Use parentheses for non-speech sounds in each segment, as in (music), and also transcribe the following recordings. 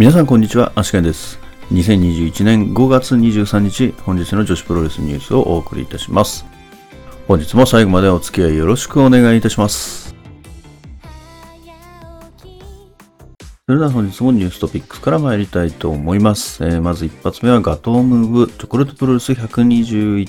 皆さんこんにちは、アシケンです。2021年5月23日、本日の女子プロレスニュースをお送りいたします。本日も最後までお付き合いよろしくお願いいたします。それでは本日もニューストピックスから参りたいと思います。えーまず一発目はガトームーブチョコレートプロレス121、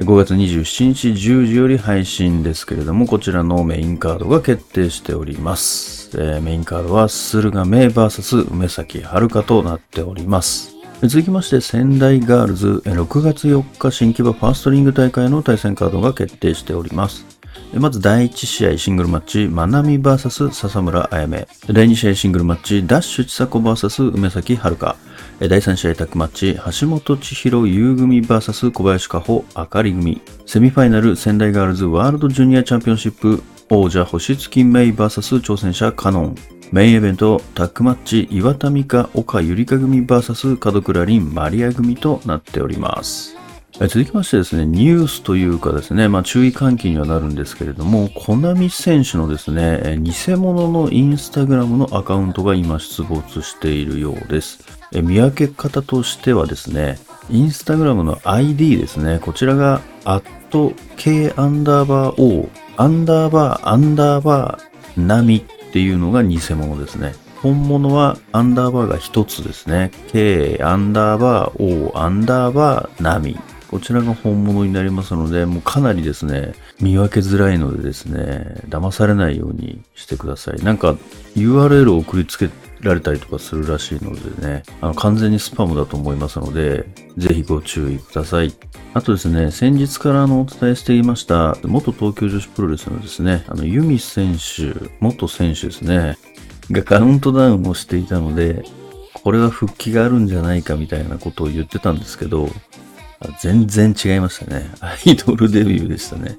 5月27日10時より配信ですけれども、こちらのメインカードが決定しております。えーメインカードは駿河メイ VS 梅崎遥となっております。続きまして仙台ガールズ6月4日新規場ファーストリング大会の対戦カードが決定しております。まず第1試合シングルマッチ、まなみ VS 笹村あやめ。第2試合シングルマッチ、ダッシュ千佐子 VS 梅崎遥。え第3試合タッグマッチ、橋本千尋優組 VS 小林加穂あかり組。セミファイナル仙台ガールズワールドジュニアチャンピオンシップ王者星月メイ VS 挑戦者カノン。メインイベントタッグマッチ岩田美香岡ゆりか組 VS 門倉凛マリア組となっております。続きましてですね、ニュースというかですね、まあ注意喚起にはなるんですけれども、コナミ選手のですね、偽物のインスタグラムのアカウントが今出没しているようです。見分け方としてはですね、インスタグラムの ID ですね、こちらが、アット K アンダーバー O、アンダーバーアンダーバーナミっていうのが偽物ですね。本物はアンダーバーが一つですね。K アンダーバー O アンダーバーナミ。こちらが本物になりますので、もうかなりですね、見分けづらいのでですね、騙されないようにしてください。なんか URL を送りつけられたりとかするらしいのでね、あの完全にスパムだと思いますので、ぜひご注意ください。あとですね、先日からあのお伝えしていました、元東京女子プロレスのですね、あの、ユミ選手、元選手ですね、がカウントダウンをしていたので、これは復帰があるんじゃないかみたいなことを言ってたんですけど、全然違いましたね。アイドルデビューでしたね。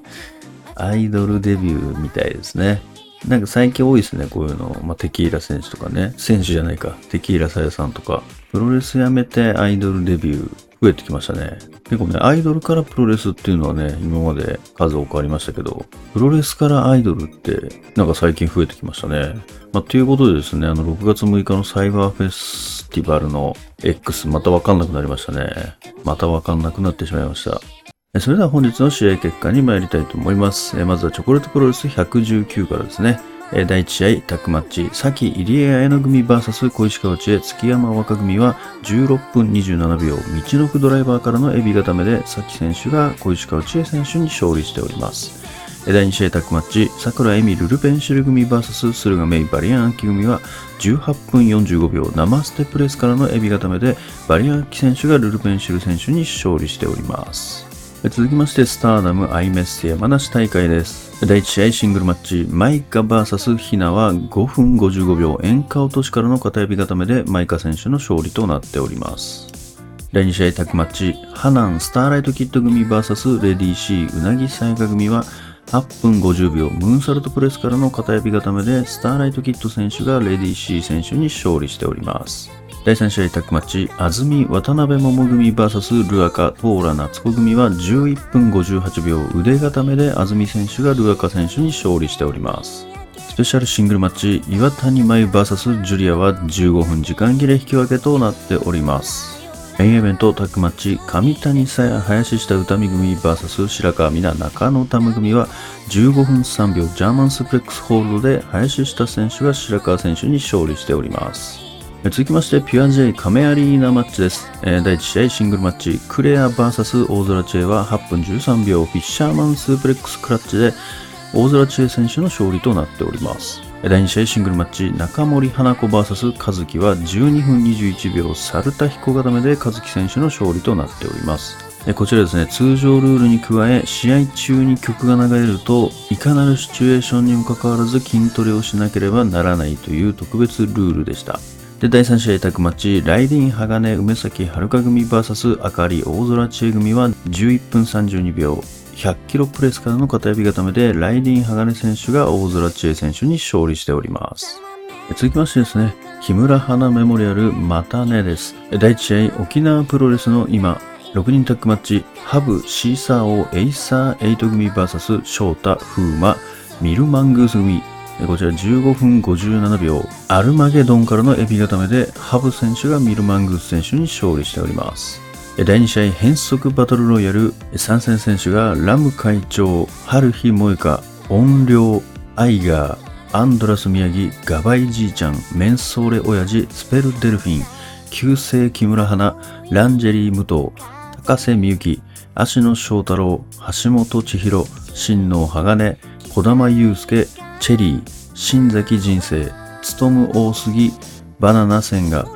アイドルデビューみたいですね。なんか最近多いですね、こういうの。まあ、テキーラ選手とかね。選手じゃないか。テキーラさやさんとか。プロレスやめてアイドルデビュー増えてきましたね。結構ね、アイドルからプロレスっていうのはね、今まで数多くありましたけど、プロレスからアイドルって、なんか最近増えてきましたね。まあ、ということでですね、あの、6月6日のサイバーフェスティバルの X、またわかんなくなりましたね。またわかんなくなってしまいました。それでは本日の試合結果に参りたいと思います。まずはチョコレートプロレス119からですね。第1試合タッグマッチ、さき入江彩乃組 VS 小石川知恵月山若組は16分27秒、道のくドライバーからのエビ固めで、さき選手が小石川知恵選手に勝利しております。第2試合タッグマッチ、桜恵美ルルペンシル組 VS 駿河メイバリアンアンキ組は18分45秒生ステプレスからのエビ固めで、バリアンアンキ選手がルルペンシル選手に勝利しております。続きまして、スターダムアイメッセ山梨大会です。第1試合シングルマッチ、マイカ VS ヒナは5分55秒演歌落としからの片指固めでマイカ選手の勝利となっております。第2試合タッグマッチ、ハナンスターライトキッド組 VS レディー C うなぎさやか組は8分50秒ムーンサルトプレスからの片指固めでスターライトキッド選手がレディー C 選手に勝利しております。第3試合タッグマッチ、安住渡辺桃組 VS ルアカトーラ夏子組は11分58秒腕固めで安住選手がルアカ選手に勝利しております。スペシャルシングルマッチ、岩谷真由 VS ジュリアは15分時間切れ引き分けとなっております。メインイベントタッグマッチ、上谷さや林下歌見組 VS 白川美奈中野タム組は15分3秒ジャーマンスプレックスホールドで林下選手が白川選手に勝利しております。続きまして、ピュア J 亀アリーナマッチです。えー第1試合シングルマッチ、クレア VS 大空知恵は8分13秒フィッシャーマンスープレックスクラッチで大空知恵選手の勝利となっております。第2試合シングルマッチ、中森花子 VS 和樹は12分21秒サルタ彦固めで和樹選手の勝利となっております。こちらですね、通常ルールに加え、試合中に曲が流れると、いかなるシチュエーションにもかかわらず筋トレをしなければならないという特別ルールでした。で、第3試合タッグマッチ、ライディン鋼梅崎遥組 VS あかり大空知恵組は11分32秒、100キロプレスからの片指固めで、ライディン鋼選手が大空知恵選手に勝利しております。続きましてですね、木村花メモリアルまたねです。第1試合、沖縄プロレスの今、6人タッグマッチ、ハブ、シーサー王、エイサー8組 VS 翔太、風磨、ミルマングース組。こちら15分57秒、アルマゲドンからのエビ固めで、ハブ選手がミルマングース選手に勝利しております。第2試合変則バトルロイヤル参戦選手がラム会長、春日萌香、怨霊、アイガー、アンドラス宮城、ガバイじいちゃん、メンソーレ親父、スペルデルフィン、旧姓木村花、ランジェリー武藤、高瀬美幸、芦野翔太郎、橋本千尋、新能鋼、児玉祐介、チェリー、新崎人生、務大杉、バナナ千賀、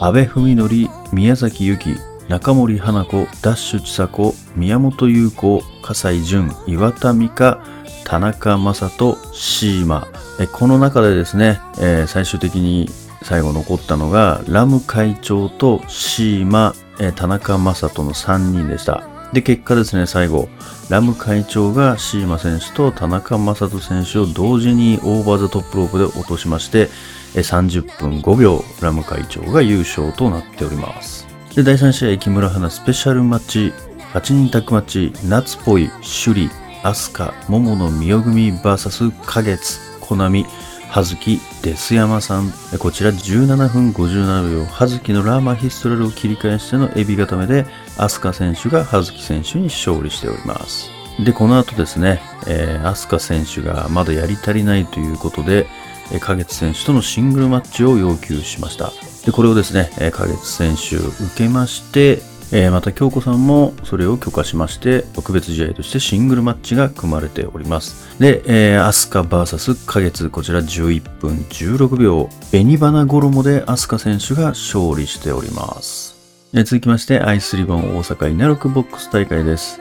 安倍文則、宮崎由紀、中森花子、ダッシュ千佐子、宮本優子、笠井淳、岩田美香、田中正人、シーマ。この中でですね、えー、最終的に最後残ったのが、ラム会長とシーマ、え、田中正人の3人でした。で、結果ですね、最後、ラム会長がシーマ選手と田中正人選手を同時にオーバーザトップロープで落としまして、30分5秒、ラム会長が優勝となっております。で、第3試合、木村花スペシャルマッチ、8人タッグマッチ、夏っぽい、首里、アスカ、桃の実代組 VS 花月、コナミ、葉月、デス山さん。こちら17分57秒、葉月のラーマヒストラルを切り返してのエビ固めで、アスカ選手が葉月選手に勝利しております。で、この後ですね、えー、アスカ選手がまだやり足りないということで、えー、花月選手とのシングルマッチを要求しました。で、これをですね、えー、花月選手受けまして、えー、また京子さんもそれを許可しまして特別試合としてシングルマッチが組まれておりますで、えー、アスカ VS 花月こちら11分16秒紅花衣でアスカ選手が勝利しております続きましてアイスリボン大阪稲六ボックス大会です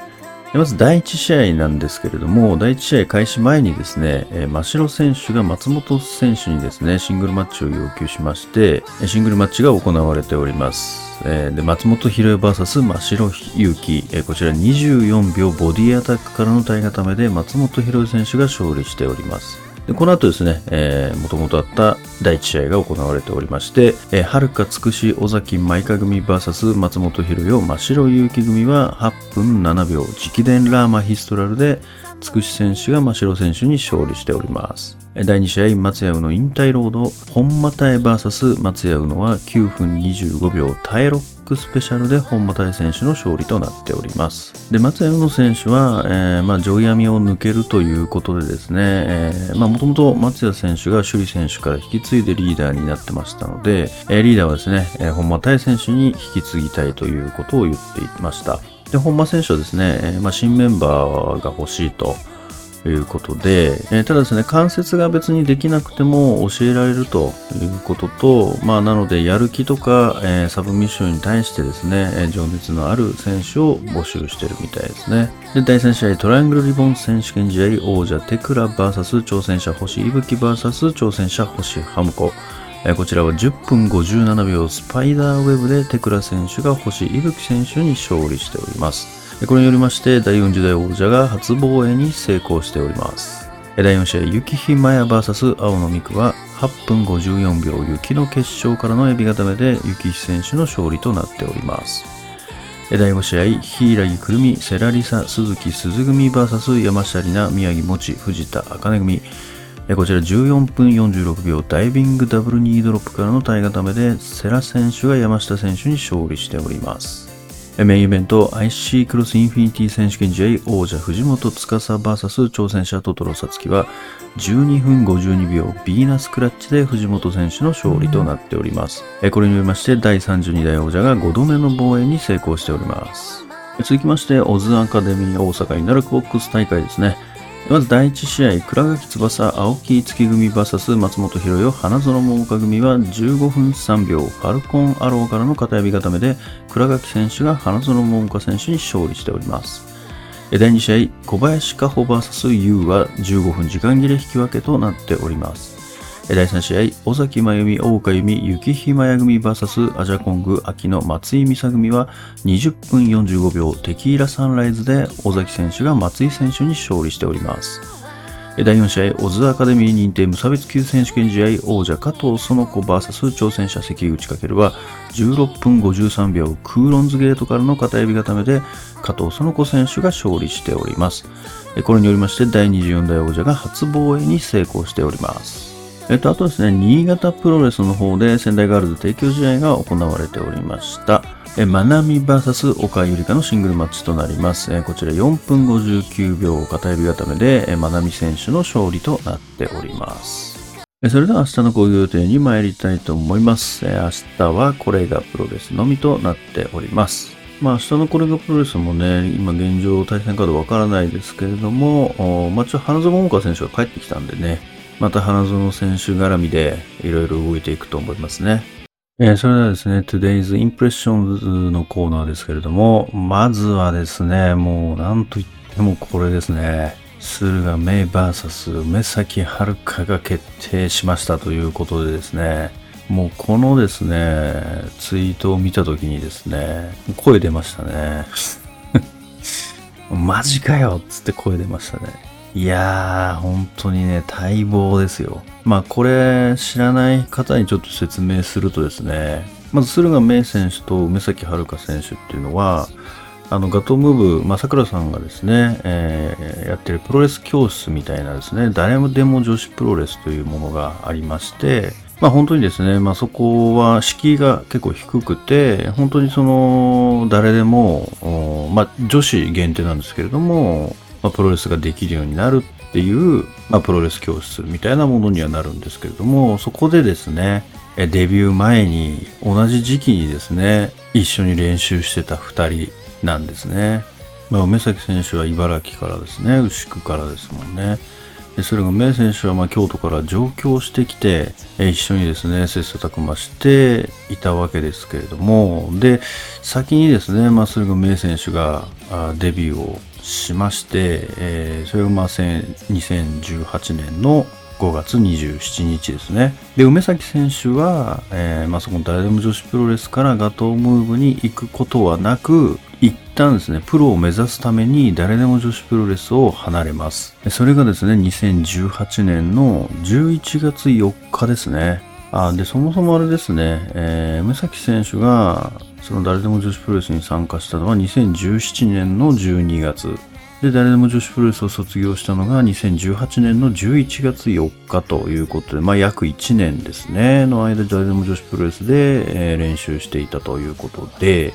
まず第1試合なんですけれども、第1試合開始前にですね、真城選手が松本選手にですね、シングルマッチを要求しまして、シングルマッチが行われております。で松本博恵 VS 真城祐希、えー、こちら24秒ボディアタックからの体固めで松本博恵選手が勝利しております。でこの後ですね、もともとあった第1試合が行われておりまして、えー、はるかつくし尾崎舞香組 VS 松本博代真白結城組は8分7秒直伝ラーマヒストラルでつくし選手が真城選手に勝利しております。第2試合、松屋宇野引退ロード、本間対 VS 松屋宇野は9分25秒タイロックスペシャルで本間対選手の勝利となっております。で、松屋宇野選手は、えー、まあ、上闇を抜けるということでですね、えー、まあ、もともと松屋選手が首里選手から引き継いでリーダーになってましたので、えー、リーダーはですね、え、本間対選手に引き継ぎたいということを言っていました。で、本間選手はですね、え、まあ、新メンバーが欲しいと。いうことで、えー、ただですね、関節が別にできなくても教えられるということと、まあ、なので、やる気とか、えー、サブミッションに対してですね、えー、情熱のある選手を募集してるみたいですね。で、第3試合、トライアングルリボン選手権試合、王者テクラ VS 挑戦者星いぶき VS 挑戦者星ハムコ。こちらは10分57秒スパイダーウェブでテクラ選手が星いぶき選手に勝利しております。これによりまして第40代王者が初防衛に成功しております。第4試合、雪ひまや VS 青野美久は8分54秒雪の決勝からのエビ固めで雪ひ選手の勝利となっております。第5試合、柊くるみ、セラリサ、鈴木鈴組 VS 山下里奈、宮城もち、藤田茜組。こちら14分46秒ダイビングダブルニードロップからの体固めでセラ選手が山下選手に勝利しております。メインイベント IC クロスインフィニティ選手権試合王者藤本司 VS 挑戦者トトロサツキは12分52秒ヴィーナスクラッチで藤本選手の勝利となっております。これによりまして第32代王者が5度目の防衛に成功しております。続きまして、オズアカデミー大阪イナルクボックス大会ですね。まず第1試合、倉垣翼、青木月組 VS 松本博代、花園桃花組は15分3秒、ファルコンアローからの片指固めで、倉垣選手が花園桃花選手に勝利しております。第2試合、小林加穂 VS 優は15分時間切れ引き分けとなっております。第3試合、尾崎真由美、大岡由美、雪ひまや組 VS アジャコング、秋の松井美沙組は20分45秒テキーラサンライズで尾崎選手が松井選手に勝利しております。第4試合、オズアカデミー認定無差別級選手権試合、王者加藤園子 VS 挑戦者関口翔は、16分53秒クーロンズゲートからの片指固めで、加藤園子選手が勝利しております。これによりまして、第24代王者が初防衛に成功しております。えっと、あとですね、新潟プロレスの方で仙台ガールズ提供試合が行われておりました。えマナミ VS 岡ゆりかのシングルマッチとなります。えこちら4分59秒片指固めで、えマナミ選手の勝利となっております。それでは明日の講義予定に参りたいと思います。明日はこれがプロレスのみとなっております。まあ明日のこれがプロレスもね、今現状対戦カードわからないですけれども、まあちょ花園桃花選手が帰ってきたんでね、また花園選手絡みでいろいろ動いていくと思いますね。えー、それではですね、Today's Impressions のコーナーですけれども、まずはですね、もうなんといってもこれですね、駿河メイ VS 梅崎遥が決定しましたということでですね、もうこのですね、ツイートを見たときにですね、声出ましたね。(laughs) マジかよっつって声出ましたね。いやー、本当にね、待望ですよ。まあ、これ、知らない方にちょっと説明するとですね、まず、駿河明選手と梅崎遥選手っていうのは、あの、ガトムーブ、まあ、桜さんがですね、えー、やってるプロレス教室みたいなですね、誰もでも女子プロレスというものがありまして、まあ本当にですね、まあそこは敷居が結構低くて、本当にその、誰でも、まあ女子限定なんですけれども、まあ、プロレスができるようになるっていう、まあ、プロレス教室みたいなものにはなるんですけれども、そこでですね、デビュー前に同じ時期にですね、一緒に練習してた二人なんですね。まあ、梅崎選手は茨城からですね、牛久からですもんね。でそれが名選手はま京都から上京してきて、一緒にですね、切磋琢磨していたわけですけれども、で、先にですね、まあ、それが名選手がデビューをしまして、えー、それがまあ2018年の5月27日ですね。で、梅崎選手は、えー、まあ、そこの誰でも女子プロレスからガトームーブに行くことはなく、一旦ですね、プロを目指すために誰でも女子プロレスを離れます。それがですね、2018年の11月4日ですね。あ、で、そもそもあれですね、えー、梅崎選手が、その誰でも女子プロレスに参加したのは2017年の12月。で、誰でも女子プロレスを卒業したのが2018年の11月4日ということで、まあ約1年ですね、の間誰でも女子プロレスで、えー、練習していたということで、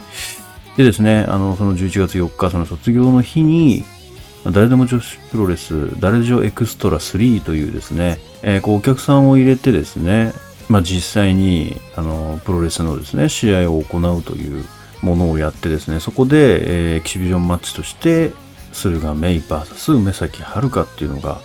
でですね、あの、その11月4日、その卒業の日に、誰でも女子プロレス、誰女エクストラ3というですね、えー、こうお客さんを入れてですね、まあ、実際にあのプロレスのですね試合を行うというものをやってですねそこで、えー、エキシビジョンマッチとして駿河メイ VS 梅崎遥っていうのが、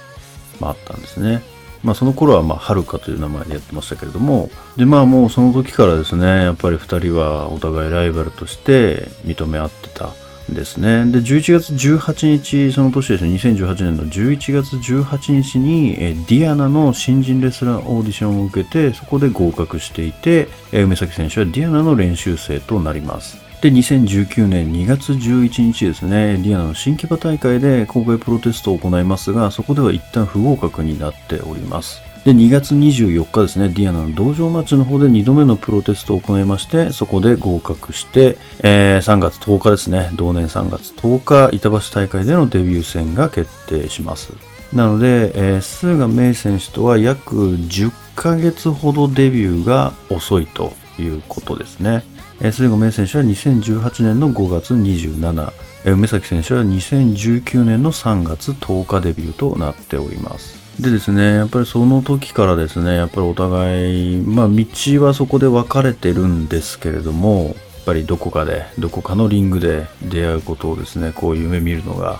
まあ、あったんですね。まあその頃はまあ遥という名前でやってましたけれども、でまあもうその時からですね、やっぱり二人はお互いライバルとして認め合ってたですね。で、11月18日、その年ですね、2018年の11月18日に、えディアナの新人レスラーオーディションを受けて、そこで合格していて、え梅崎選手はディアナの練習生となります。で、2019年2月11日ですね、ディアナの新木場大会で公開プロテストを行いますが、そこでは一旦不合格になっております。で、2月24日ですね、ディアナの道場マッチの方で2度目のプロテストを行いまして、そこで合格して、えー、3月10日ですね、同年3月10日、板橋大会でのデビュー戦が決定します。なので、えー、駿河メイ選手とは約10ヶ月ほどデビューが遅いということですね。えー、駿河メイ選手は2018年の5月27、えー、梅崎選手は2019年の3月10日デビューとなっております。でですね、やっぱりその時からですね、やっぱりお互い、まあ道はそこで分かれてるんですけれども、やっぱりどこかで、どこかのリングで出会うことをですね、こう夢見るのが、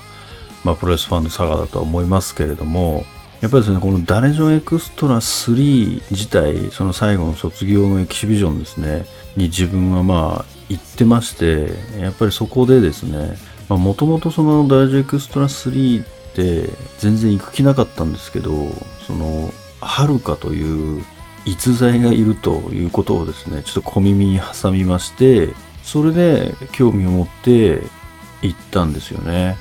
まあプロレスファンの差がだとは思いますけれども、やっぱりですね、このダレジョンエクストラ3自体、その最後の卒業のエキシビジョンですね、に自分はまあ行ってまして、やっぱりそこでですね、もともとそのダレジョンエクストラ3って全然行く気なかったんですけどそのはるかという逸材がいるということをですねちょっと小耳に挟みましてそれで興味を持って行ったんですよね。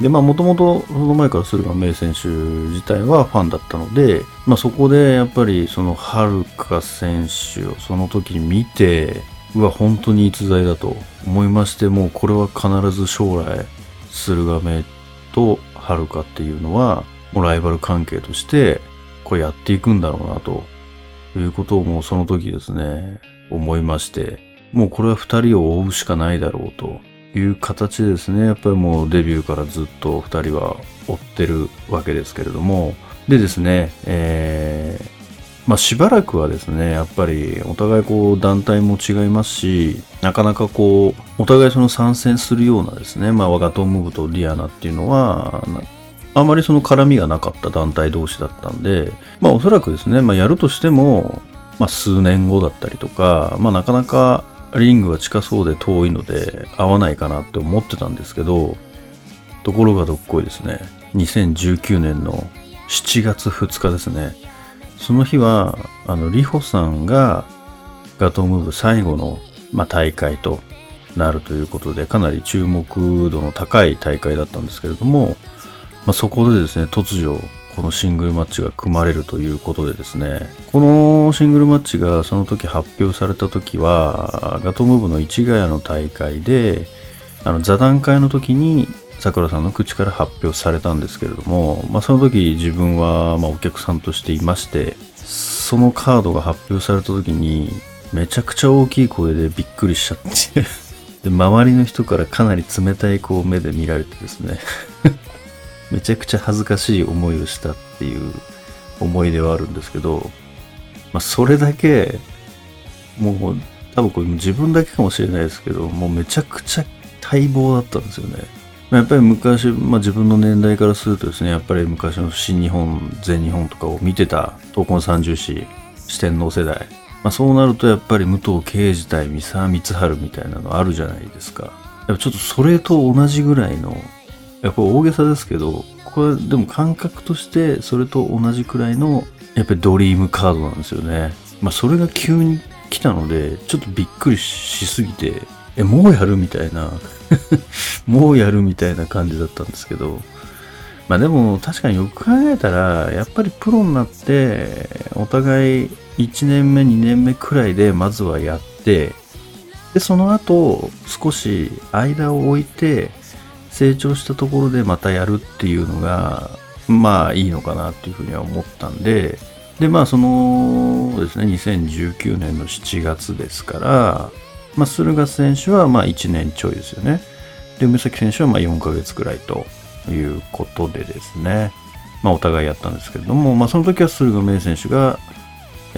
で、まあ、もともとその前から駿河明選手自体はファンだったので、まあ、そこでやっぱりその遥選手をその時に見て、うわ、本当に逸材だと思いまして、もうこれは必ず将来、駿河明と遥っていうのは、もうライバル関係として、これやっていくんだろうな、ということをもうその時ですね、思いまして、もうこれは二人を追うしかないだろうという形でですね、やっぱりもうデビューからずっと二人は追ってるわけですけれども、でですね、えー、まあしばらくはですね、やっぱりお互いこう団体も違いますし、なかなかこう、お互いその参戦するようなですね、まあワガトムーブとリアナっていうのは、あまりその絡みがなかった団体同士だったんで、まあおそらくですね、まあやるとしても、まあ数年後だったりとか、まあなかなかリングが近そうで遠いので合わないかなって思ってたんですけど、ところがどっこいですね。2019年の7月2日ですね。その日は、あの、リホさんがガトムーブ最後の、まあ、大会となるということで、かなり注目度の高い大会だったんですけれども、まあ、そこでですね、突如、このシングルマッチが組まれるということでですね、このシングルマッチがその時発表された時は、ガトムーブの市ヶ谷の大会で、あの座談会の時に桜さんの口から発表されたんですけれども、まあ、その時自分はまお客さんとしていまして、そのカードが発表された時に、めちゃくちゃ大きい声でびっくりしちゃってで、周りの人からかなり冷たいこう目で見られてですね (laughs) めちゃくちゃ恥ずかしい思いをしたっていう思い出はあるんですけど、まあ、それだけ、もう、多分これ自分だけかもしれないですけど、もうめちゃくちゃ待望だったんですよね。やっぱり昔、まあ、自分の年代からするとですね、やっぱり昔の新日本、全日本とかを見てた東根三重士、四天王世代。まあ、そうなるとやっぱり武藤敬司対三沢光晴みたいなのあるじゃないですか。やっぱちょっとそれと同じぐらいのやっぱ大げさですけど、これでも感覚としてそれと同じくらいのやっぱりドリームカードなんですよね。まあそれが急に来たので、ちょっとびっくりしすぎて、え、もうやるみたいな (laughs) もうやるみたいな感じだったんですけど、まあでも確かによく考えたら、やっぱりプロになって、お互い1年目、2年目くらいでまずはやって、で、その後少し間を置いて、成長したところでまたやるっていうのが、まあいいのかなっていうふうには思ったんで、で、まあそのですね、2019年の7月ですから、まあ駿河選手はまあ1年ちょいですよね。で、梅崎選手はまあ4ヶ月くらいということでですね、まあお互いやったんですけれども、まあその時は駿河明選手が、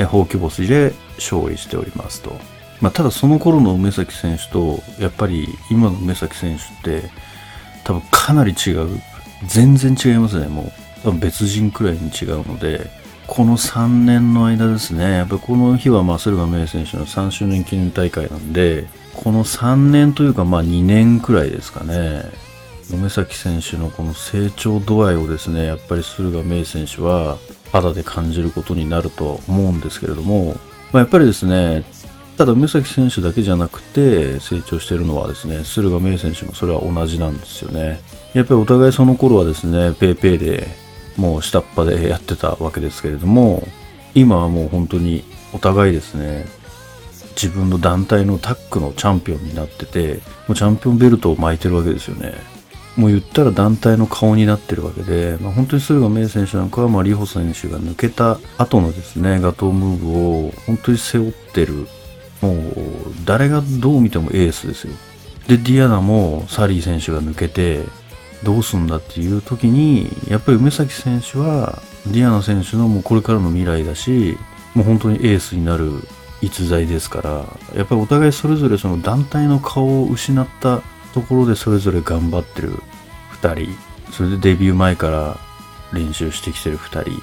ほうき星で勝利しておりますと。まあただその頃の梅崎選手と、やっぱり今の梅崎選手って、多分かなり違う。全然違いますね、もう。多分別人くらいに違うので、この3年の間ですね、やっぱこの日はまあ駿河明選手の3周年記念大会なんで、この3年というかまあ2年くらいですかね、梅崎選手のこの成長度合いをですね、やっぱり駿河明選手は肌で感じることになるとは思うんですけれども、まあ、やっぱりですね、ただ、梅崎選手だけじゃなくて成長しているのはですね、駿河明選手もそれは同じなんですよね。やっぱりお互いその頃はですね、ペーペーでもう下っ端でやってたわけですけれども、今はもう本当にお互いですね、自分の団体のタッグのチャンピオンになってて、もうチャンピオンベルトを巻いてるわけですよね。もう言ったら団体の顔になってるわけで、まあ、本当に駿河メイ選手なんかは、まあ、リホ選手が抜けた後のですね、ガトームーブを本当に背負ってるもう誰がどう見てもエースですよ。で、ディアナもサリー選手が抜けて、どうすんだっていう時に、やっぱり梅崎選手は、ディアナ選手のもうこれからの未来だし、もう本当にエースになる逸材ですから、やっぱりお互いそれぞれその団体の顔を失ったところでそれぞれ頑張ってる2人、それでデビュー前から練習してきてる2人、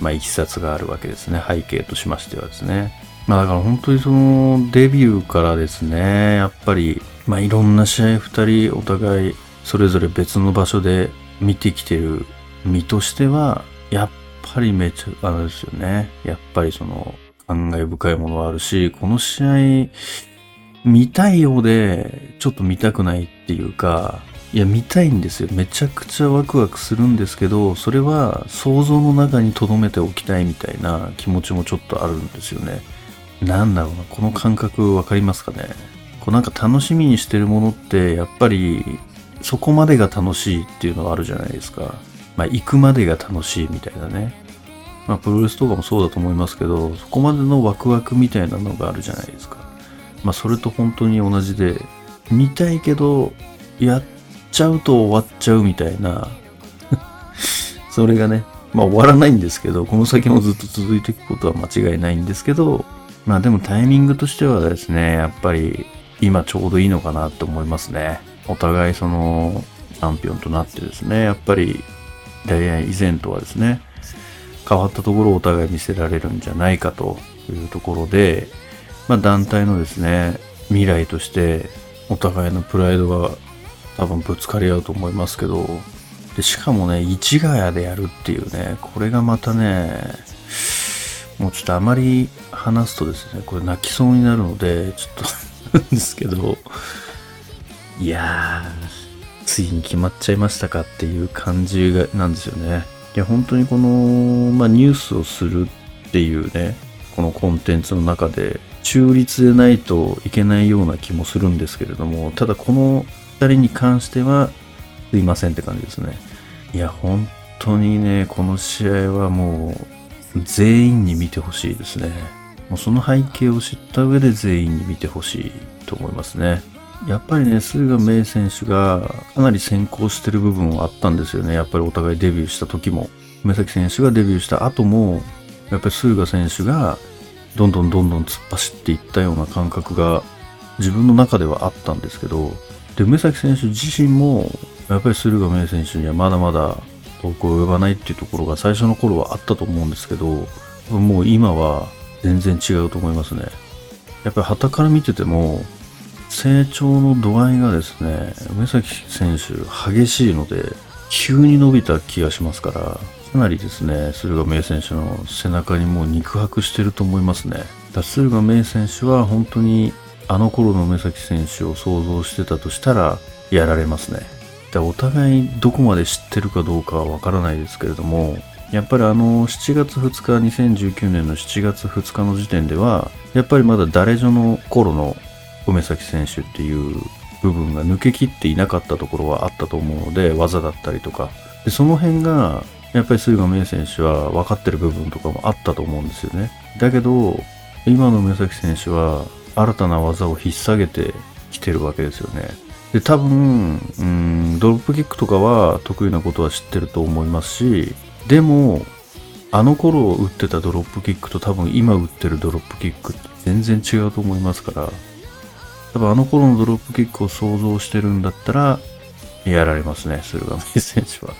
まあ、いきさつがあるわけですね。背景としましてはですね。まあだから本当にそのデビューからですね、やっぱり、まあいろんな試合二人お互いそれぞれ別の場所で見てきてる身としては、やっぱりめちゃ、あれですよね。やっぱりその感慨深いものはあるし、この試合見たいようでちょっと見たくないっていうか、いや、見たいんですよ。めちゃくちゃワクワクするんですけど、それは想像の中に留めておきたいみたいな気持ちもちょっとあるんですよね。なんだろうな、この感覚わかりますかね？こうなんか楽しみにしてるものって、やっぱりそこまでが楽しいっていうのはあるじゃないですか。まあ、行くまでが楽しいみたいなね。まあ、プロレスとかもそうだと思いますけど、そこまでのワクワクみたいなのがあるじゃないですか。まあ、それと本当に同じで、見たいけど、やっちゃうと終わっちゃうみたいな (laughs) それがね、まあ終わらないんですけど、この先もずっと続いていくことは間違いないんですけど、まあでもタイミングとしてはですね、やっぱり今ちょうどいいのかなって思いますね。お互いそのチャンピオンとなってですね、やっぱり大愛以前とはですね、変わったところをお互い見せられるんじゃないかというところで、まあ団体のですね、未来としてお互いのプライドが多分ぶつかり合うと思いますけど、でしかもね、市ヶ谷でやるっていうね、これがまたね、もうちょっとあまり話すとですね、これ泣きそうになるので、ちょっとですけど、いやー、ついに決まっちゃいましたかっていう感じがなんですよね。いや、本当にこの、まあ、ニュースをするっていうね、このコンテンツの中で、中立でないといけないような気もするんですけれども、ただこの2人に関しては、すいませんって感じですね。いや、本当にね、この試合はもう、全員に見てほしいですね。もうその背景を知った上で全員に見てほしいと思いますね。やっぱりね、駿河明選手がかなり先行してる部分はあったんですよね。やっぱりお互いデビューした時も。梅崎選手がデビューした後も、やっぱり駿河選手がどんどんどんどん突っ走っていったような感覚が自分の中ではあったんですけど、で、梅崎選手自身も、やっぱり駿河明選手にはまだまだ遠く及ばないっていうところが最初の頃はあったと思うんですけど、もう今は全然違うと思いますね。やっぱり旗から見てても、成長の度合いがですね、梅崎選手激しいので、急に伸びた気がしますから、かなりですね、駿河明選手の背中にもう肉薄してると思いますね。駿河明選手は本当にあの頃の梅崎選手を想像してたとしたら、やられますね。でお互いどこまで知ってるかどうかはわからないですけれども、やっぱりあの7月2日、2019年の7月2日の時点では、やっぱりまだ誰女の頃の梅崎選手っていう部分が抜けきっていなかったところはあったと思うので、技だったりとか。でその辺が、やっぱり駿河明選手は分かってる部分とかもあったと思うんですよね。だけど、今の梅崎選手は新たな技を引っ提げてきてるわけですよね。で、多分、うん、ドロップキックとかは得意なことは知ってると思いますし、でも、あの頃打ってたドロップキックと多分今打ってるドロップキックって全然違うと思いますから、多分あの頃のドロップキックを想像してるんだったら、やられますね、駿河明選手は。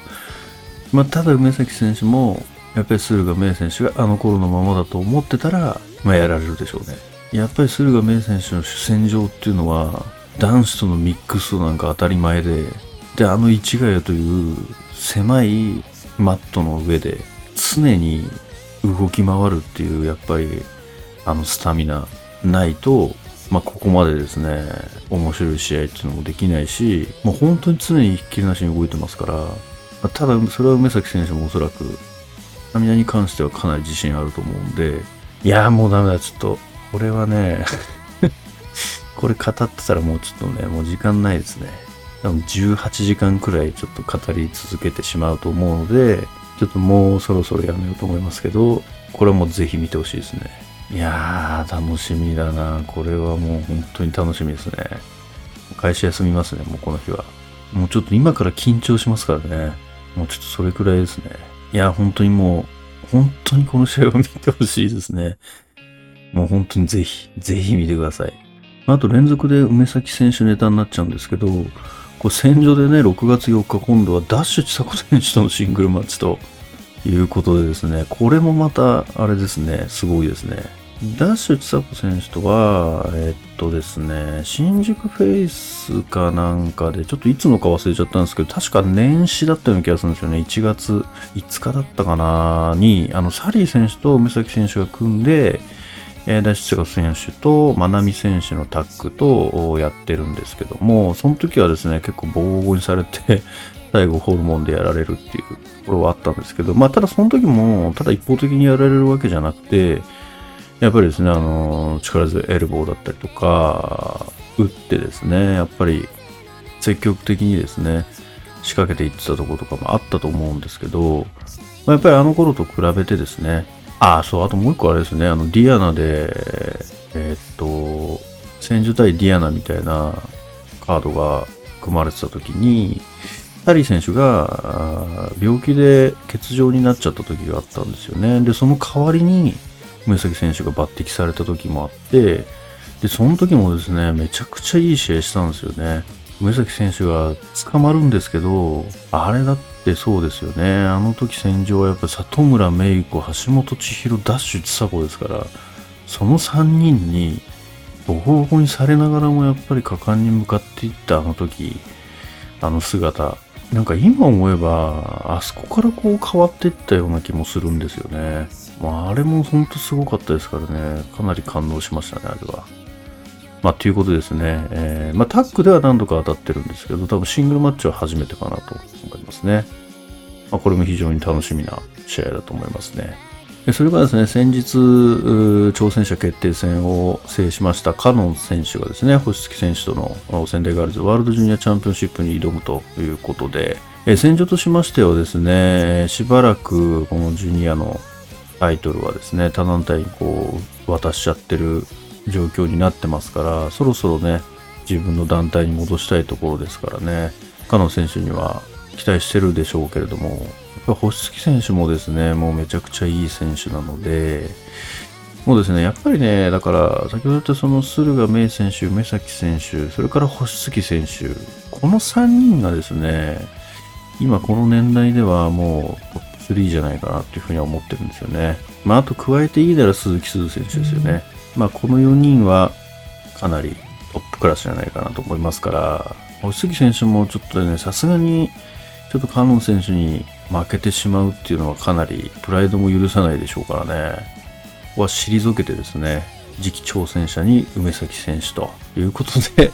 まあ、ただ梅崎選手も、やっぱり駿河明選手があの頃のままだと思ってたら、まあ、やられるでしょうね。やっぱり駿河明選手の主戦場っていうのは男子とのミックスなんか当たり前でであの市ヶ谷という狭いマットの上で常に動き回るっていうやっぱりあのスタミナないと、まあ、ここまでですね面白い試合っていうのもできないし、まあ、本当に常にひっきりなしに動いてますから、ただそれは梅崎選手もおそらくスタミナに関してはかなり自信あると思うんでいやもうダメだちょっとこれはね (laughs) これ語ってたらもうちょっとね、もう時間ないですね。多分18時間くらいちょっと語り続けてしまうと思うので、ちょっともうそろそろやめようと思いますけど、これはもうぜひ見てほしいですね。いやー、楽しみだな。これはもう本当に楽しみですね。会社休みますね、もうこの日は。もうちょっと今から緊張しますからね。もうちょっとそれくらいですね。いや、本当にもう、本当にこの試合を見てほしいですね。もう本当にぜひ、ぜひ見てください。あと連続で梅崎選手ネタになっちゃうんですけど、これ戦場でね、6月4日今度はダッシュ千佐子選手とのシングルマッチということでですね、これもまたあれですね、すごいですね。ダッシュ千佐子選手とは、えっとですね、新宿フェイスかなんかで、ちょっといつのか忘れちゃったんですけど、確か年始だったような気がするんですよね。1月5日だったかなに、あの、サリー選手と梅崎選手が組んで、えー、大志賀選手とまなみ選手のタッグとやってるんですけども、その時はですね、結構ボコボコにされて (laughs) 最後ホルモンでやられるっていうところはあったんですけど、まあ、ただその時も、ただ一方的にやられるわけじゃなくて、やっぱりですね、あの、力強いエルボーだったりとか、打ってですね、やっぱり積極的にですね、仕掛けていってたところとかもあったと思うんですけど、まあ、やっぱりあの頃と比べてですね、ああ、そう、あともう一個あれですね、あの、ディアナで、えー、っと、仙女対ディアナみたいなカードが組まれてた時に、タリー選手が病気で欠場になっちゃった時があったんですよね。で、その代わりに、梅崎選手が抜擢された時もあって、で、その時もですね、めちゃくちゃいい試合したんですよね。梅崎選手が捕まるんですけど、あれだってそうですよね。あの時戦場はやっぱ里村芽衣子、橋本千尋、ダッシュ千佐子ですから、その3人にボコボコにされながらもやっぱり果敢に向かっていったあの時、あの姿、なんか今思えば、あそこからこう変わっていったような気もするんですよね。まあ、あれもほんとすごかったですからね。かなり感動しましたね、あれは。まあ、ということですね。えー、まあ、タッグでは何度か当たってるんですけど、多分シングルマッチは初めてかなと思いますね。まあ、これも非常に楽しみな試合だと思いますね。それからですね、先日、挑戦者決定戦を制しましたカノン選手がですね、星月選手との仙台ガールズワールドジュニアチャンピオンシップに挑むということで、戦場としましてはですね、しばらくこのジュニアのタイトルはですね、他団体にこう渡しちゃってる状況になってますから、そろそろね、自分の団体に戻したいところですからね、カノン選手には期待してるでしょうけれども、やっぱ星月選手もですね、もうめちゃくちゃいい選手なので、もうですね、やっぱりね、だから、先ほど言ったその駿河明選手、目崎選手、それから星月選手、この3人がですね、今この年代ではもうトップ3じゃないかなっていうふうには思ってるんですよね。まあ、あと加えていいなら鈴木鈴選手ですよね。まあ、この4人はかなりトップクラスじゃないかなと思いますから、星杉選手もちょっとね、さすがにちょっとカノン選手に負けてしまうっていうのはかなりプライドも許さないでしょうからね。ここは退けてですね、次期挑戦者に梅崎選手ということで、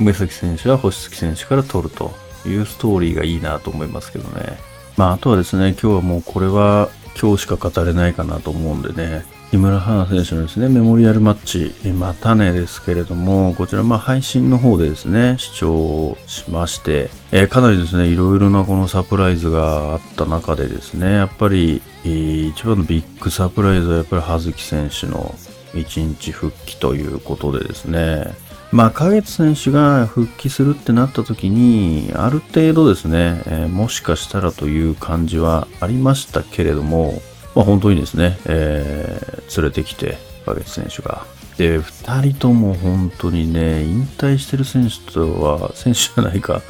梅崎選手は星月選手から取るというストーリーがいいなと思いますけどね。まあ、あとはですね、今日はもうこれは今日しか語れないかなと思うんでね、木村花選手のですね、メモリアルマッチ、またねですけれども、こちらまあ配信の方でですね、視聴しまして、えー、かなりですね、いろいろなこのサプライズがあった中でですね、やっぱり、えー、一番のビッグサプライズはやっぱり葉月選手の1日復帰ということでですね、まあ、花月選手が復帰するってなった時に、ある程度ですね、えー、もしかしたらという感じはありましたけれども、まあ、本当にですね、えー、連れてきて、バゲッツ選手が。で、二人とも本当にね、引退してる選手とは、選手じゃないか、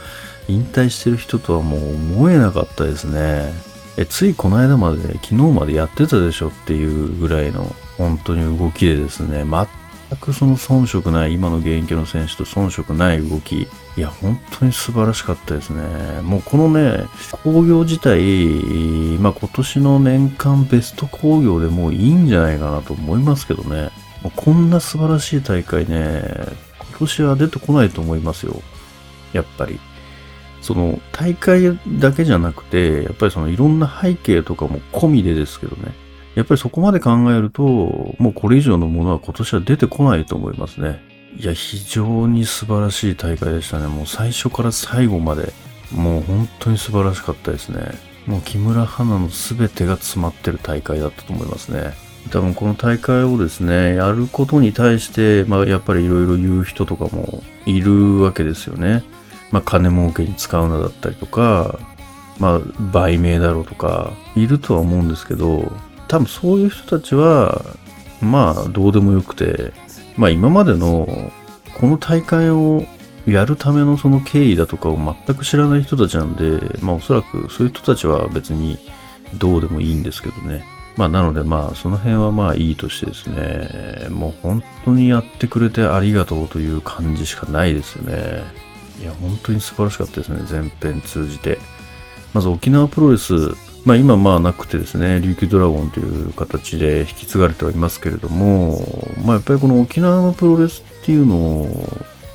引退してる人とはもう思えなかったですね。え、ついこの間まで、昨日までやってたでしょっていうぐらいの、本当に動きでですね、全くその遜色ない、今の現役の選手と遜色ない動き。いや、本当に素晴らしかったですね。もうこのね、工業自体、まあ今年の年間ベスト工業でもういいんじゃないかなと思いますけどね。もうこんな素晴らしい大会ね、今年は出てこないと思いますよ。やっぱり。その大会だけじゃなくて、やっぱりそのいろんな背景とかも込みでですけどね。やっぱりそこまで考えると、もうこれ以上のものは今年は出てこないと思いますね。いや、非常に素晴らしい大会でしたね。もう最初から最後まで、もう本当に素晴らしかったですね。もう木村花の全てが詰まってる大会だったと思いますね。多分この大会をですね、やることに対して、まあやっぱりいろいろ言う人とかもいるわけですよね。まあ金儲けに使うなだったりとか、まあ売名だろうとか、いるとは思うんですけど、多分そういう人たちは、まあ、どうでもよくて、まあ今までの、この大会をやるためのその経緯だとかを全く知らない人たちなんで、まあおそらくそういう人たちは別にどうでもいいんですけどね。まあなのでまあその辺はまあいいとしてですね、もう本当にやってくれてありがとうという感じしかないですね。いや本当に素晴らしかったですね、全編通じて。まず沖縄プロレスまあ今まあなくてですね、琉球ドラゴンという形で引き継がれてはいますけれども、まあやっぱりこの沖縄のプロレスっていうのを、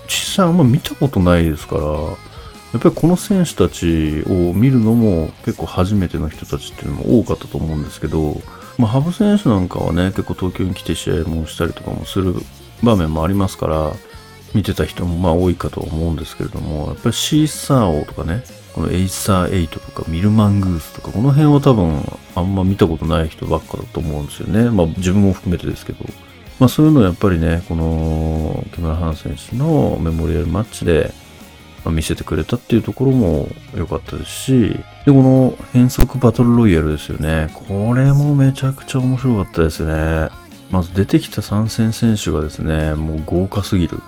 実際あんま見たことないですから、やっぱりこの選手たちを見るのも結構初めての人たちっていうのも多かったと思うんですけど、まあ、羽生選手なんかはね、結構東京に来て試合もしたりとかもする場面もありますから、見てた人もまあ多いかと思うんですけれども、やっぱりシーサー王とかね、このエイサー8とかミルマングースとか、この辺は多分あんま見たことない人ばっかだと思うんですよね。まあ自分も含めてですけど。まあそういうのをやっぱりね、この木村花選手のメモリアルマッチで見せてくれたっていうところも良かったですし、で、この変則バトルロイヤルですよね。これもめちゃくちゃ面白かったですね。まず出てきた参戦選手がですね、もう豪華すぎる。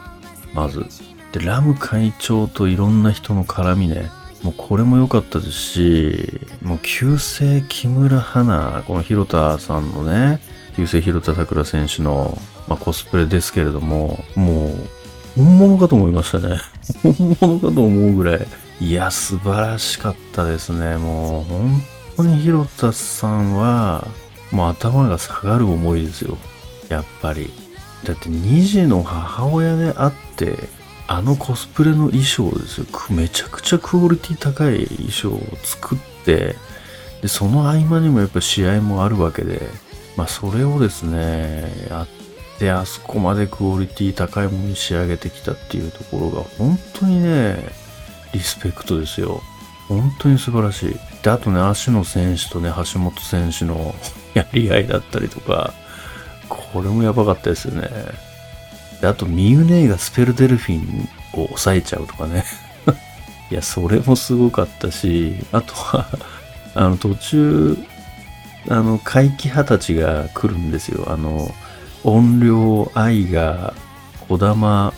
まず。で、ラム会長といろんな人の絡みね。もうこれも良かったですし、もう旧姓木村花、この広田さんのね、旧姓広田桜選手の、まあ、コスプレですけれども、もう本物かと思いましたね。(laughs) 本物かと思うぐらい。いや、素晴らしかったですね。もう本当に広田さんは、もう頭が下がる思いですよ。やっぱり。だって2児の母親であって、あのコスプレの衣装ですよ。めちゃくちゃクオリティ高い衣装を作って、で、その合間にもやっぱ試合もあるわけで、まあそれをですね、やってあそこまでクオリティ高いものに仕上げてきたっていうところが本当にね、リスペクトですよ。本当に素晴らしい。で、あとね、足野選手とね、橋本選手の (laughs) やり合いだったりとか、これもやばかったですよね。で、あと、ミユネイがスペルデルフィンを抑えちゃうとかね。(laughs) いや、それもすごかったし、あとは (laughs) あの、途中、あの、怪奇派たちが来るんですよ。あの、音量愛が、小玉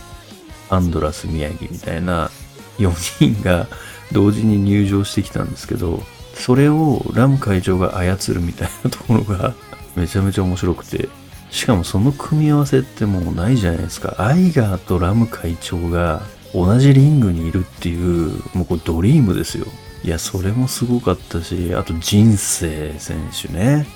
アンドラス宮城みたいな4人が同時に入場してきたんですけど、それをラム会長が操るみたいなところがめちゃめちゃ面白くて、しかもその組み合わせってもうないじゃないですか。アイガーとラム会長が同じリングにいるっていう、もうこれドリームですよ。いや、それもすごかったし、あと人生選手ね。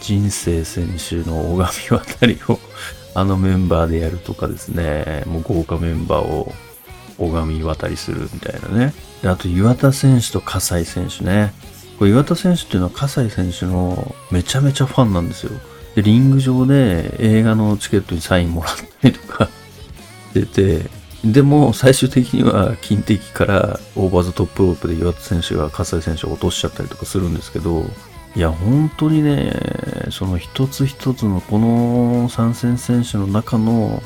人生選手の拝み渡りを (laughs) あのメンバーでやるとかですね。もう豪華メンバーを拝み渡りするみたいなね。で、あと岩田選手と葛西選手ね。これ岩田選手っていうのは葛西選手のめちゃめちゃファンなんですよ。で、リング上で映画のチケットにサインもらったりとか (laughs) 出て、でも最終的には金敵からオーバーザトップロープで岩田選手が葛西選手を落としちゃったりとかするんですけど、いや、本当にね、その一つ一つのこの参戦選手の中の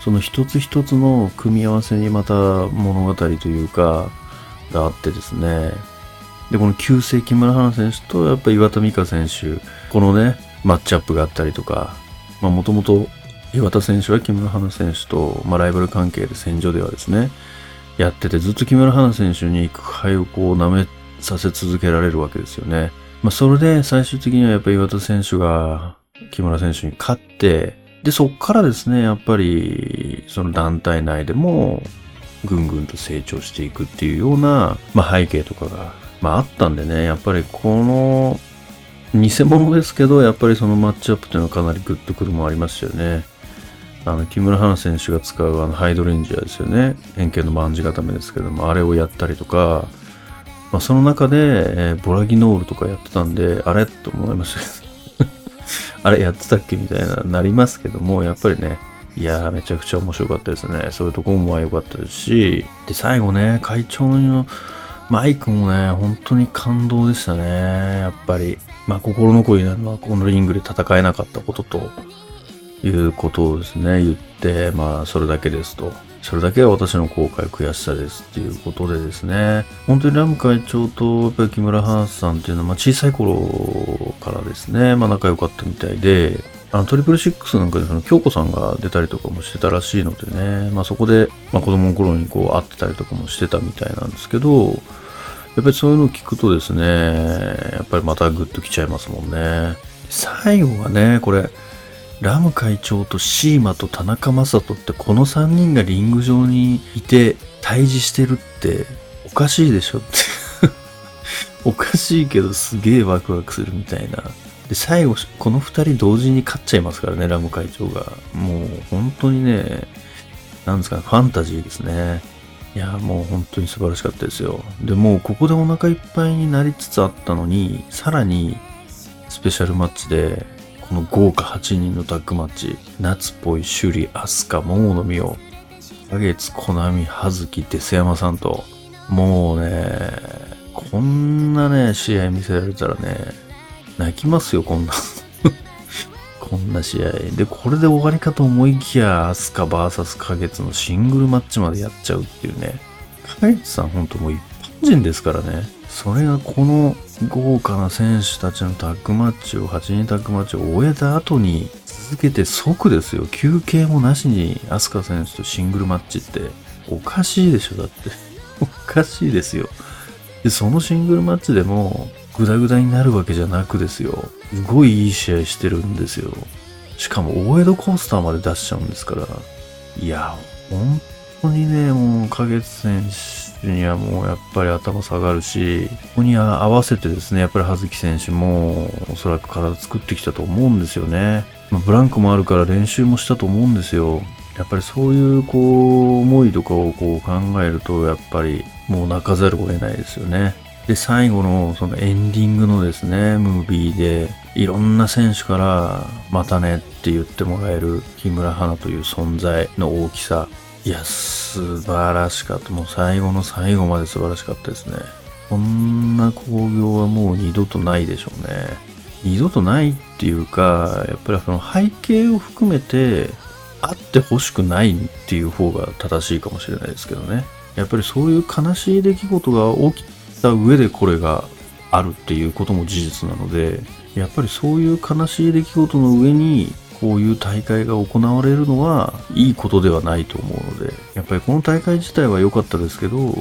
その一つ一つの組み合わせにまた物語というか、があってですね。で、この旧世木村花選手とやっぱ岩田美香選手、このね、マッチアップがあったりとか、まあもともと岩田選手は木村花選手と、まあ、ライバル関係で戦場ではですね、やっててずっと木村花選手に苦杯をこう舐めさせ続けられるわけですよね。まあそれで最終的にはやっぱり岩田選手が木村選手に勝って、で、そっからですね、やっぱり、その団体内でも、ぐんぐんと成長していくっていうような、まあ、背景とかが、まあ、あったんでね、やっぱりこの、偽物ですけど、やっぱりそのマッチアップっていうのはかなりグッとくるもありましたよね。あの、木村花選手が使うあの、ハイドレンジャーですよね。円形の万字固めですけども、あれをやったりとか、まあ、その中で、えー、ボラギノールとかやってたんで、あれと思いました (laughs) あれやってたっけみたいななりますけども、やっぱりね、いやーめちゃくちゃ面白かったですね。そういうところも良かったですし、で、最後ね、会長のマイクもね、本当に感動でしたね。やっぱり。まあ、心残りなのは、このリングで戦えなかったことと、いうことをですね、言って、まあ、それだけですと。それだけは私の後悔、悔しさですっていうことでですね、本当にラム会長とやっぱり木村花さんっていうのは、まあ、小さい頃からですね、まあ、仲良かったみたいで、あのトリプルシックスなんかでその京子さんが出たりとかもしてたらしいのでね、まあ、そこで、まあ、子供の頃にこう会ってたりとかもしてたみたいなんですけど、やっぱりそういうのを聞くとですね、やっぱりまたグッときちゃいますもんね。最後はね、これ、ラム会長とシーマと田中正人ってこの3人がリング上にいて対峙してるっておかしいでしょって (laughs) おかしいけどすげえワクワクするみたいな。で、最後、この二人同時に勝っちゃいますからね、ラム会長が。もう本当にね、なんですか、ファンタジーですね。いや、もう本当に素晴らしかったですよ。で、もうここでお腹いっぱいになりつつあったのに、さらにスペシャルマッチで、この豪華8人のタッグマッチ、夏っぽい首里、飛鳥、桃の実を、花月、コナミ、葉月、デス山さんと、もうね、こんなね、試合見せられたらね、泣きますよ、こんな。こんな試合。で、これで終わりかと思いきや、アスカ VS 花月のシングルマッチまでやっちゃうっていうね。花月さんほんともう一般人ですからね。それがこの豪華な選手たちのタッグマッチを、8人タッグマッチを終えた後に、続けて即ですよ。休憩もなしに、アスカ選手とシングルマッチって、おかしいでしょ、だって。おかしいですよ。で、そのシングルマッチでも、グダグダになるわけじゃなくですよ。すごいいい試合してるんですよ。しかも、大江戸コースターまで出しちゃうんですから。いや、本当にね、もう、花月選手にはもうやっぱり頭下がるし、ここに合わせてですね、やっぱり葉月選手もおそらく体作ってきたと思うんですよね。ま、ブランクもあるから練習もしたと思うんですよ。やっぱりそういうこう思いとかをこう考えるとやっぱりもう泣かざるを得ないですよね。で、最後のそのエンディングのですね、ムービーで、いろんな選手から、またねって言ってもらえる木村花という存在の大きさ。いや、素晴らしかった。もう最後の最後まで素晴らしかったですね。こんな興行はもう二度とないでしょうね。二度とないっていうか、やっぱりその背景を含めて、あってほしくないっていう方が正しいかもしれないですけどね。やっぱりそういう悲しい出来事が起きた上でこれがあるっていうことも事実なので、やっぱりそういう悲しい出来事の上に、こういう大会が行われるのはいいことではないと思うので、やっぱりこの大会自体は良かったですけど、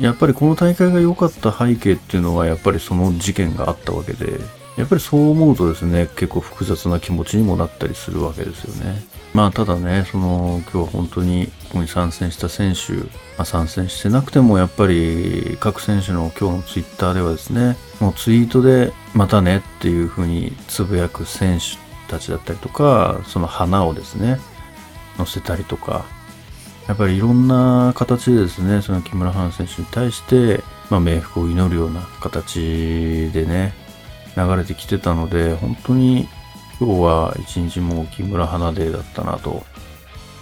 やっぱりこの大会が良かった背景っていうのはやっぱりその事件があったわけで、やっぱりそう思うとですね、結構複雑な気持ちにもなったりするわけですよね。まあただね、その今日は本当にここに参戦した選手、まあ、参戦してなくてもやっぱり各選手の今日のツイッターではですね、もうツイートでまたねっていう風につぶやく選手たちだったりとか、その花をですね、載せたりとか、やっぱりいろんな形でですね、その木村花選手に対して、まあ、冥福を祈るような形でね、流れてきてたので、本当に今日は一日も木村花デーだったなと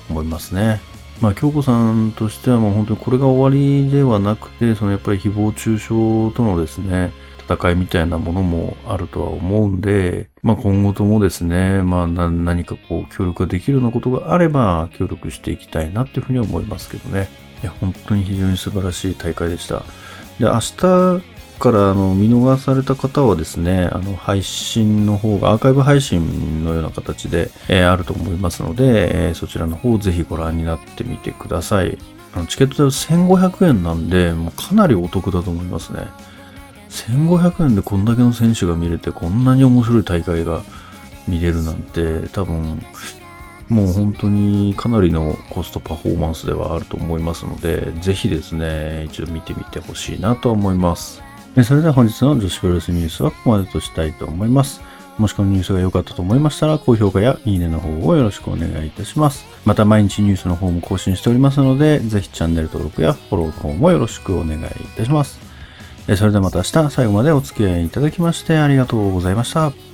思いますね。まあ、京子さんとしてはもう本当にこれが終わりではなくて、そのやっぱり誹謗中傷とのですね、戦いみたいなものもあるとは思うんで、まあ今後ともですね、まあ何かこう協力ができるようなことがあれば協力していきたいなっていうふうに思いますけどね。いや、本当に非常に素晴らしい大会でした。で、明日からあの見逃された方はですね、あの配信の方がアーカイブ配信のような形で、えー、あると思いますので、えー、そちらの方をぜひご覧になってみてください。あのチケット代1500円なんで、もうかなりお得だと思いますね。1500円でこんだけの選手が見れて、こんなに面白い大会が見れるなんて、多分、もう本当にかなりのコストパフォーマンスではあると思いますので、ぜひですね、一度見てみてほしいなと思います。それでは本日の女子プロレスニュースはここまでとしたいと思います。もしこのニュースが良かったと思いましたら、高評価やいいねの方をよろしくお願いいたします。また毎日ニュースの方も更新しておりますので、ぜひチャンネル登録やフォローの方もよろしくお願いいたします。それではまた明日最後までお付き合いいただきましてありがとうございました。